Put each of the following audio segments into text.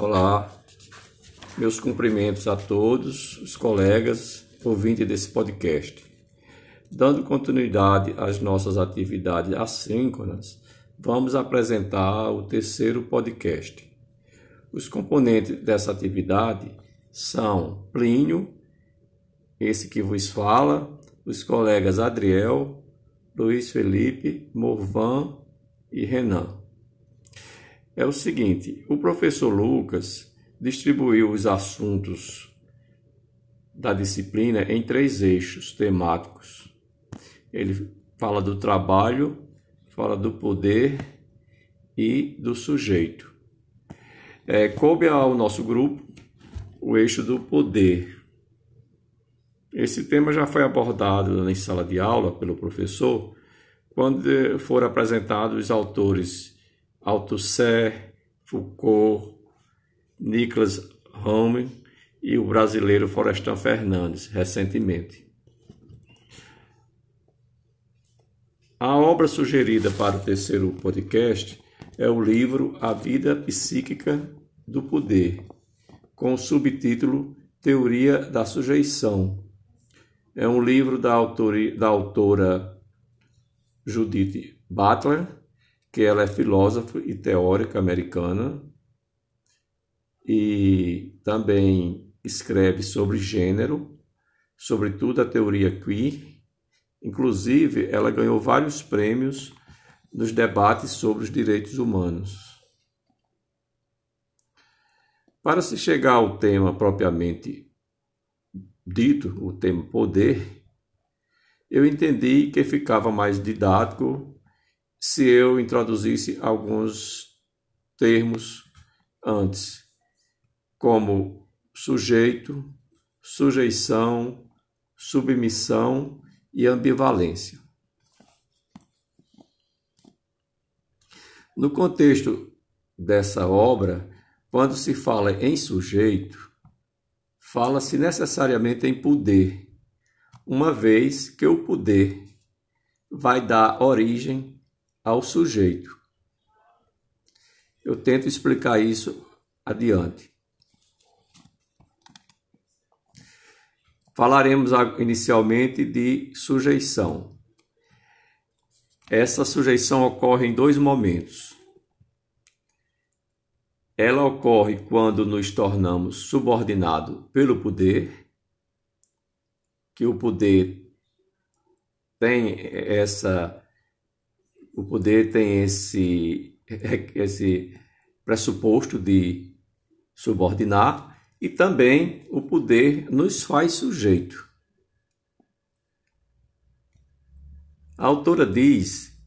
Olá, meus cumprimentos a todos os colegas ouvintes desse podcast. Dando continuidade às nossas atividades assíncronas, vamos apresentar o terceiro podcast. Os componentes dessa atividade são Plínio, esse que vos fala, os colegas Adriel, Luiz Felipe, Morvan e Renan. É o seguinte: o professor Lucas distribuiu os assuntos da disciplina em três eixos temáticos. Ele fala do trabalho, fala do poder e do sujeito. É, coube ao nosso grupo o eixo do poder. Esse tema já foi abordado em sala de aula pelo professor quando foram apresentados os autores Althusser, Foucault, Nicholas Home e o brasileiro Florestan Fernandes, recentemente. A obra sugerida para o terceiro podcast é o livro A Vida Psíquica do Poder, com o subtítulo Teoria da Sujeição. É um livro da, autoria, da autora Judith Butler, que ela é filósofa e teórica americana e também escreve sobre gênero, sobretudo a teoria queer Inclusive, ela ganhou vários prêmios nos debates sobre os direitos humanos. Para se chegar ao tema propriamente dito, o tema poder, eu entendi que ficava mais didático se eu introduzisse alguns termos antes, como sujeito, sujeição, submissão e ambivalência. No contexto dessa obra, quando se fala em sujeito, fala-se necessariamente em poder, uma vez que o poder vai dar origem ao sujeito. Eu tento explicar isso adiante. Falaremos inicialmente de sujeição. Essa sujeição ocorre em dois momentos. Ela ocorre quando nos tornamos subordinados pelo poder, que o poder tem essa o poder tem esse esse pressuposto de subordinar e também o poder nos faz sujeito. A autora diz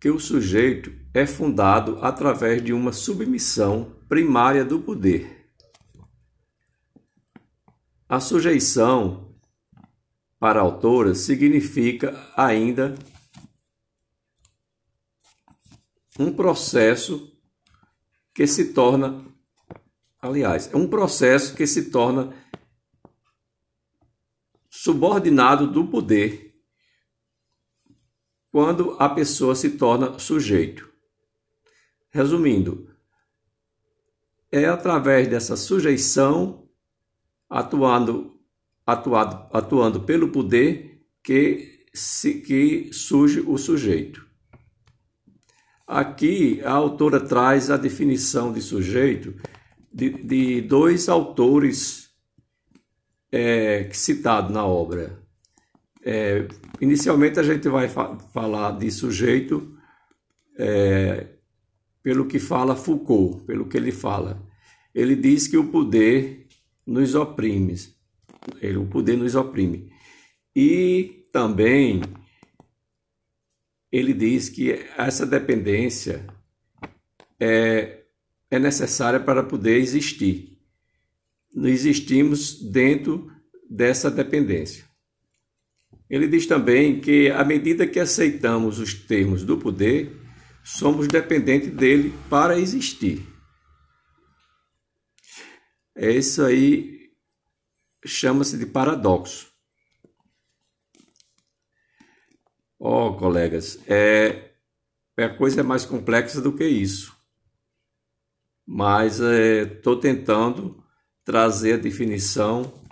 que o sujeito é fundado através de uma submissão primária do poder. A sujeição, para a autora, significa ainda um processo que se torna Aliás, é um processo que se torna subordinado do poder quando a pessoa se torna sujeito. Resumindo, é através dessa sujeição, atuando, atuado, atuando pelo poder, que, se, que surge o sujeito. Aqui a autora traz a definição de sujeito de, de dois autores é, citados na obra. É, inicialmente a gente vai fa falar de sujeito é, pelo que fala Foucault, pelo que ele fala. Ele diz que o poder nos oprime, ele, o poder nos oprime. E também ele diz que essa dependência é é necessária para poder existir. Não existimos dentro dessa dependência. Ele diz também que, à medida que aceitamos os termos do poder, somos dependentes dele para existir. É isso aí chama-se de paradoxo. Oh, colegas, é, a coisa é mais complexa do que isso. mas estou é, tentando trazer a definição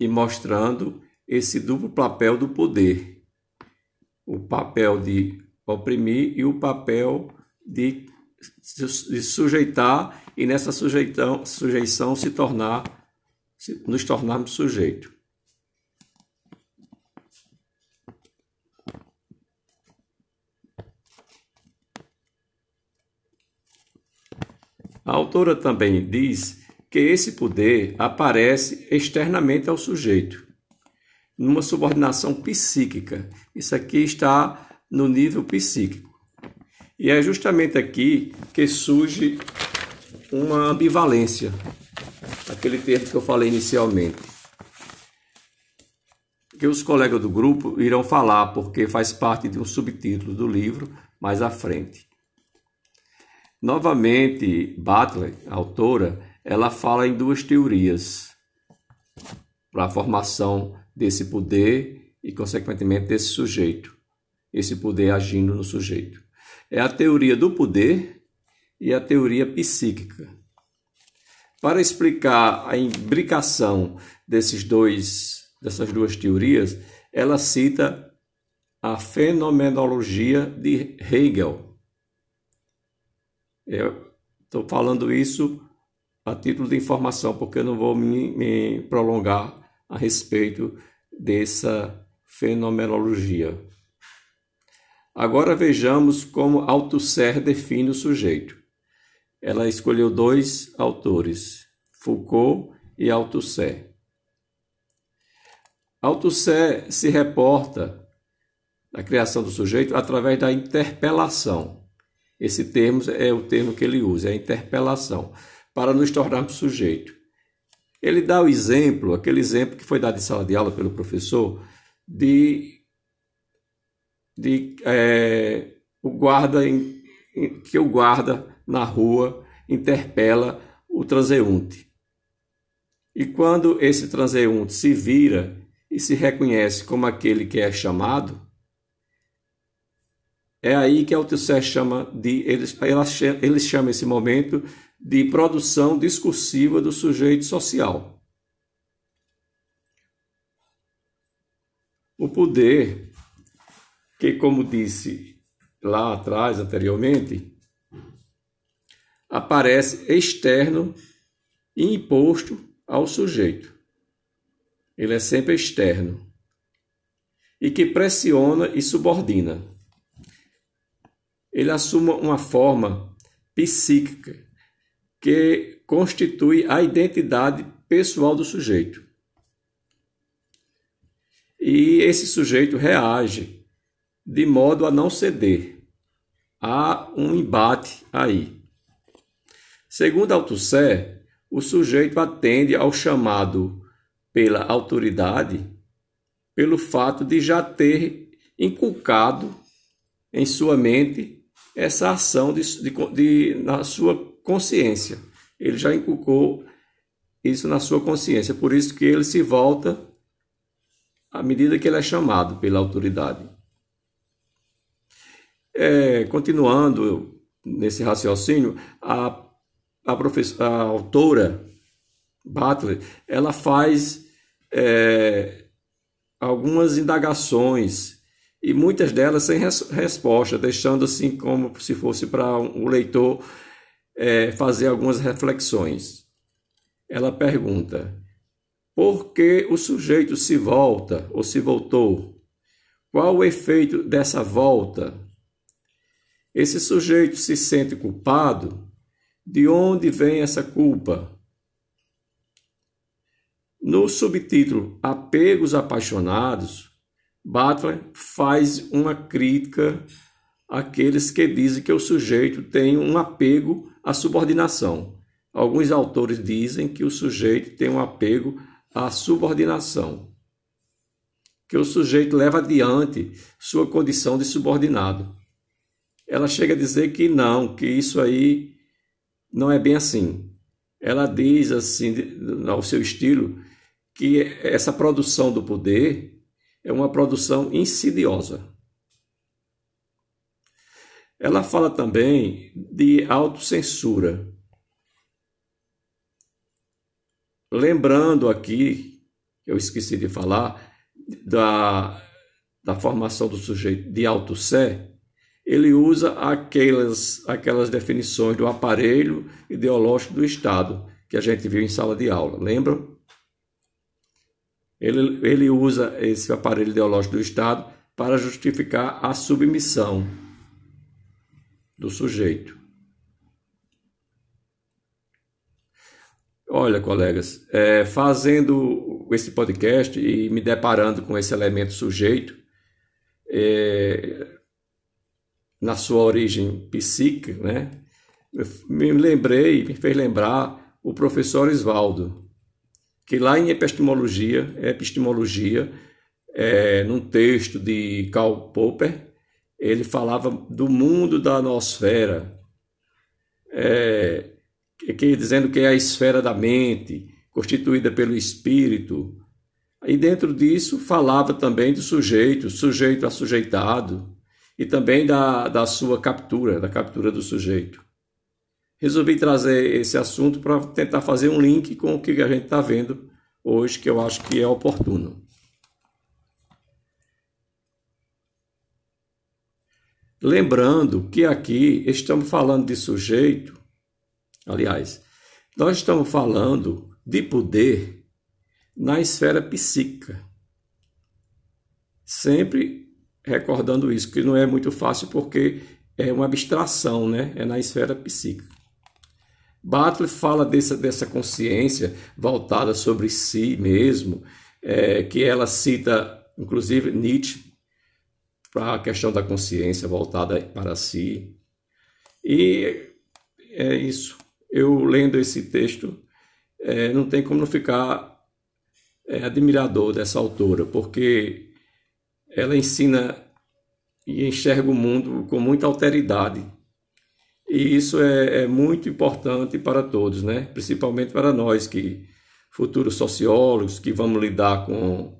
e mostrando esse duplo papel do poder. O papel de oprimir e o papel de, de sujeitar e nessa sujeitão, sujeição se tornar, nos tornarmos sujeito. A autora também diz que esse poder aparece externamente ao sujeito, numa subordinação psíquica. Isso aqui está no nível psíquico. E é justamente aqui que surge uma ambivalência, aquele termo que eu falei inicialmente. Que os colegas do grupo irão falar, porque faz parte de um subtítulo do livro mais à frente. Novamente, Butler, autora, ela fala em duas teorias para a formação desse poder e, consequentemente, desse sujeito, esse poder agindo no sujeito. É a teoria do poder e a teoria psíquica. Para explicar a imbricação desses dois, dessas duas teorias, ela cita a fenomenologia de Hegel, estou falando isso a título de informação, porque eu não vou me, me prolongar a respeito dessa fenomenologia. Agora vejamos como Althusser define o sujeito. Ela escolheu dois autores, Foucault e Althusser. Althusser se reporta à criação do sujeito através da interpelação. Esse termo é o termo que ele usa, é a interpelação, para nos tornarmos sujeito. Ele dá o exemplo, aquele exemplo que foi dado em sala de aula pelo professor, de, de é, o guarda em, em, que o guarda na rua interpela o transeunte. E quando esse transeunte se vira e se reconhece como aquele que é chamado, é aí que Althusser chama de, eles, eles chamam esse momento de produção discursiva do sujeito social. O poder, que como disse lá atrás, anteriormente, aparece externo e imposto ao sujeito. Ele é sempre externo e que pressiona e subordina ele assuma uma forma psíquica que constitui a identidade pessoal do sujeito. E esse sujeito reage de modo a não ceder. Há um embate aí. Segundo Althusser, o sujeito atende ao chamado pela autoridade pelo fato de já ter inculcado em sua mente essa ação de, de, de, na sua consciência. Ele já inculcou isso na sua consciência, por isso que ele se volta à medida que ele é chamado pela autoridade. É, continuando nesse raciocínio, a, a, professora, a autora Butler, ela faz é, algumas indagações e muitas delas sem res resposta, deixando assim como se fosse para o leitor é, fazer algumas reflexões. Ela pergunta: por que o sujeito se volta ou se voltou? Qual o efeito dessa volta? Esse sujeito se sente culpado? De onde vem essa culpa? No subtítulo Apegos Apaixonados, Butler faz uma crítica àqueles que dizem que o sujeito tem um apego à subordinação. Alguns autores dizem que o sujeito tem um apego à subordinação, que o sujeito leva adiante sua condição de subordinado. Ela chega a dizer que não, que isso aí não é bem assim. Ela diz assim, ao seu estilo, que essa produção do poder é uma produção insidiosa. ela fala também de autocensura. Lembrando aqui, eu esqueci de falar, da, da formação do sujeito de auto-sé, ele usa aquelas, aquelas definições do aparelho ideológico do Estado, que a gente viu em sala de aula, lembram? Ele, ele usa esse aparelho ideológico do Estado para justificar a submissão do sujeito. Olha, colegas, é, fazendo esse podcast e me deparando com esse elemento sujeito, é, na sua origem psíquica, né? me lembrei, me fez lembrar o professor Isvaldo, que lá em epistemologia, epistemologia, é, num texto de Karl Popper, ele falava do mundo da nosfera, é, que, dizendo que é a esfera da mente, constituída pelo espírito. E dentro disso falava também do sujeito, sujeito assujeitado, e também da, da sua captura, da captura do sujeito. Resolvi trazer esse assunto para tentar fazer um link com o que a gente está vendo hoje, que eu acho que é oportuno. Lembrando que aqui estamos falando de sujeito, aliás, nós estamos falando de poder na esfera psíquica. Sempre recordando isso, que não é muito fácil porque é uma abstração, né? É na esfera psíquica. Butler fala dessa, dessa consciência voltada sobre si mesmo, é, que ela cita, inclusive, Nietzsche, para a questão da consciência voltada para si. E é isso. Eu lendo esse texto, é, não tem como não ficar é, admirador dessa autora, porque ela ensina e enxerga o mundo com muita alteridade. E isso é, é muito importante para todos, né? principalmente para nós que futuros sociólogos que vamos lidar com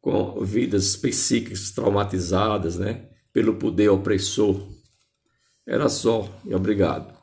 com vidas psíquicas traumatizadas, né, pelo poder opressor. Era só, e obrigado.